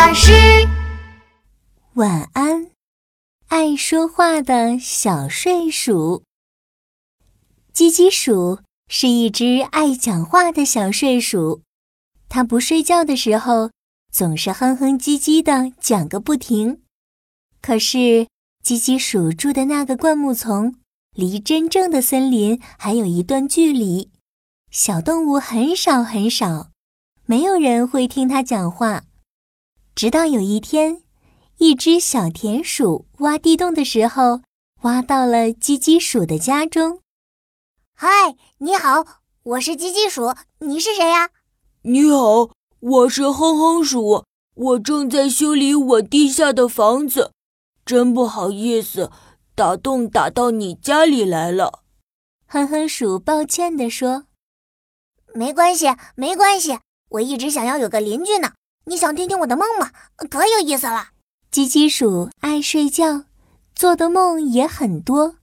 巴士。晚安，爱说话的小睡鼠。叽叽鼠是一只爱讲话的小睡鼠，它不睡觉的时候总是哼哼唧唧的讲个不停。可是，叽叽鼠住的那个灌木丛离真正的森林还有一段距离，小动物很少很少，没有人会听它讲话。直到有一天，一只小田鼠挖地洞的时候，挖到了叽叽鼠的家中。嗨，你好，我是叽叽鼠，你是谁呀？你好，我是哼哼鼠，我正在修理我地下的房子，真不好意思，打洞打到你家里来了。哼哼鼠抱歉地说：“没关系，没关系，我一直想要有个邻居呢。”你想听听我的梦吗？可有意思了。叽叽鼠爱睡觉，做的梦也很多。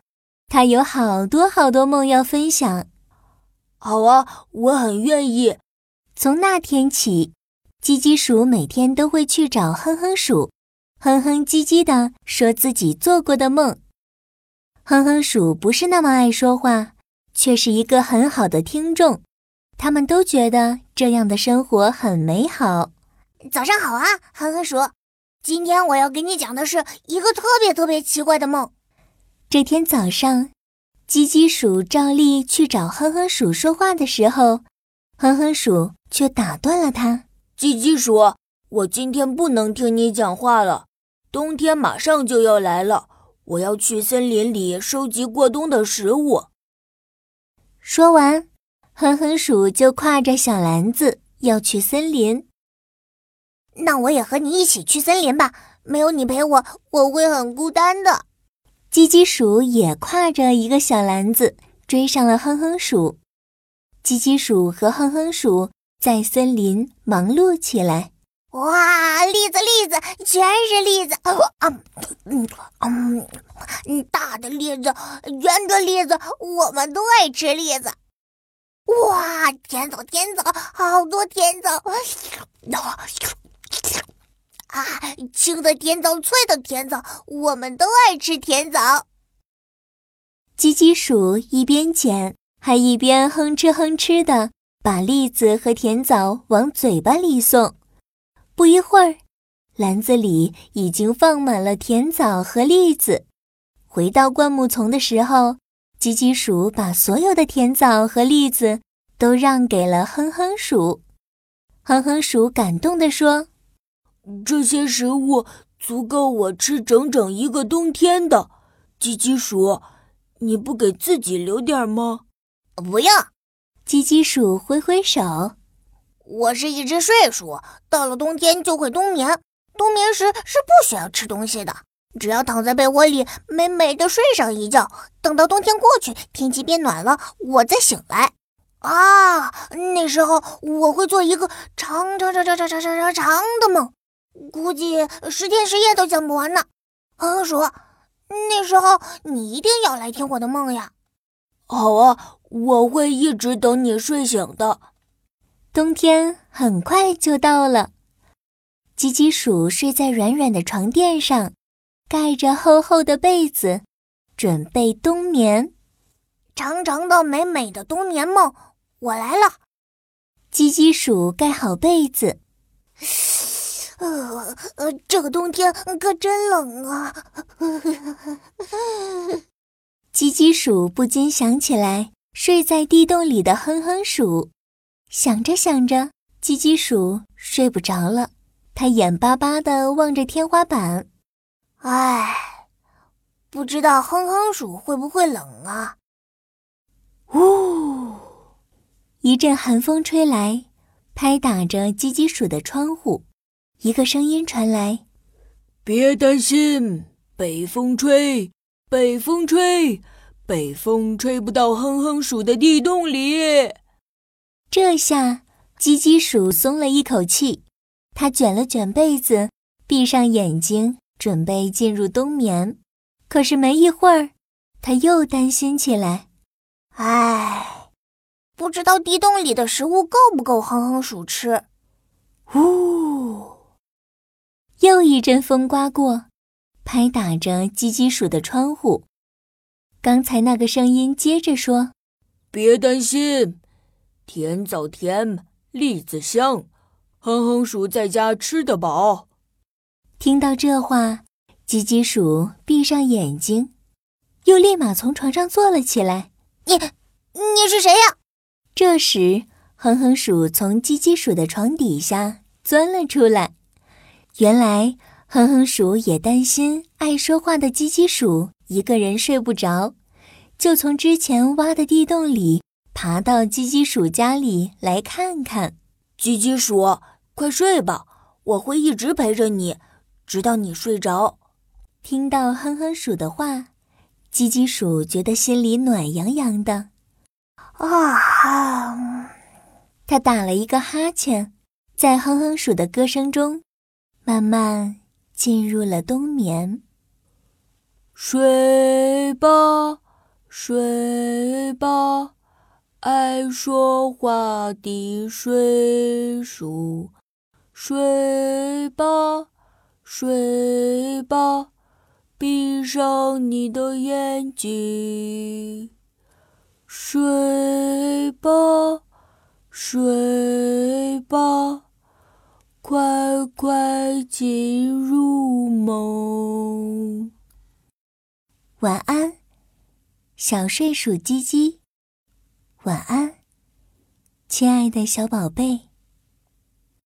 它有好多好多梦要分享。好啊，我很愿意。从那天起，叽叽鼠每天都会去找哼哼鼠，哼哼唧唧的说自己做过的梦。哼哼鼠不是那么爱说话，却是一个很好的听众。他们都觉得这样的生活很美好。早上好啊，哼哼鼠！今天我要给你讲的是一个特别特别奇怪的梦。这天早上，叽叽鼠照例去找哼哼鼠说话的时候，哼哼鼠却打断了他。叽叽鼠，我今天不能听你讲话了。冬天马上就要来了，我要去森林里收集过冬的食物。说完，哼哼鼠就挎着小篮子要去森林。那我也和你一起去森林吧。没有你陪我，我会很孤单的。叽叽鼠也挎着一个小篮子，追上了哼哼鼠。叽叽鼠和哼哼鼠在森林忙碌起来。哇，栗子，栗子，全是栗子！啊，嗯，嗯，大的栗子，圆的栗子，我们都爱吃栗子。哇，甜枣，甜枣，好多甜枣！啊，青的甜枣，脆的甜枣，我们都爱吃甜枣。叽叽鼠一边捡，还一边哼哧哼哧的把栗子和甜枣往嘴巴里送。不一会儿，篮子里已经放满了甜枣和栗子。回到灌木丛的时候，叽叽鼠把所有的甜枣和栗子都让给了哼哼鼠。哼哼鼠感动地说。这些食物足够我吃整整一个冬天的。叽叽鼠，你不给自己留点吗？不要。叽叽鼠挥挥手。我是一只睡鼠，到了冬天就会冬眠。冬眠时是不需要吃东西的，只要躺在被窝里美美的睡上一觉，等到冬天过去，天气变暖了，我再醒来。啊，那时候我会做一个长长长长长长长长的梦。估计十天十夜都讲不完呢。哼哼鼠，那时候你一定要来听我的梦呀。好啊，我会一直等你睡醒的。冬天很快就到了，吉吉鼠睡在软软的床垫上，盖着厚厚的被子，准备冬眠。长长的、美美的冬眠梦，我来了。吉吉鼠盖好被子。呃呃，这个冬天可真冷啊！叽叽鼠不禁想起来睡在地洞里的哼哼鼠，想着想着，叽叽鼠睡不着了。它眼巴巴地望着天花板，唉，不知道哼哼鼠会不会冷啊？呜，一阵寒风吹来，拍打着叽叽鼠的窗户。一个声音传来：“别担心，北风吹，北风吹，北风吹不到哼哼鼠的地洞里。”这下，叽叽鼠松了一口气，它卷了卷被子，闭上眼睛，准备进入冬眠。可是没一会儿，它又担心起来：“唉，不知道地洞里的食物够不够哼哼鼠吃。”呜。又一阵风刮过，拍打着鸡鸡鼠的窗户。刚才那个声音接着说：“别担心，甜枣甜，栗子香，哼哼鼠在家吃得饱。”听到这话，鸡鸡鼠闭上眼睛，又立马从床上坐了起来。“你，你是谁呀？”这时，哼哼鼠从鸡鸡鼠的床底下钻了出来。原来，哼哼鼠也担心爱说话的鸡鸡鼠一个人睡不着，就从之前挖的地洞里爬到鸡鸡鼠家里来看看。鸡鸡鼠，快睡吧，我会一直陪着你，直到你睡着。听到哼哼鼠的话，鸡鸡鼠觉得心里暖洋洋的。啊！他打了一个哈欠，在哼哼鼠的歌声中。慢慢进入了冬眠。睡吧，睡吧，爱说话的睡鼠。睡吧，睡吧，闭上你的眼睛。睡吧，睡吧。快快进入梦，晚安，小睡鼠鸡鸡。晚安，亲爱的小宝贝。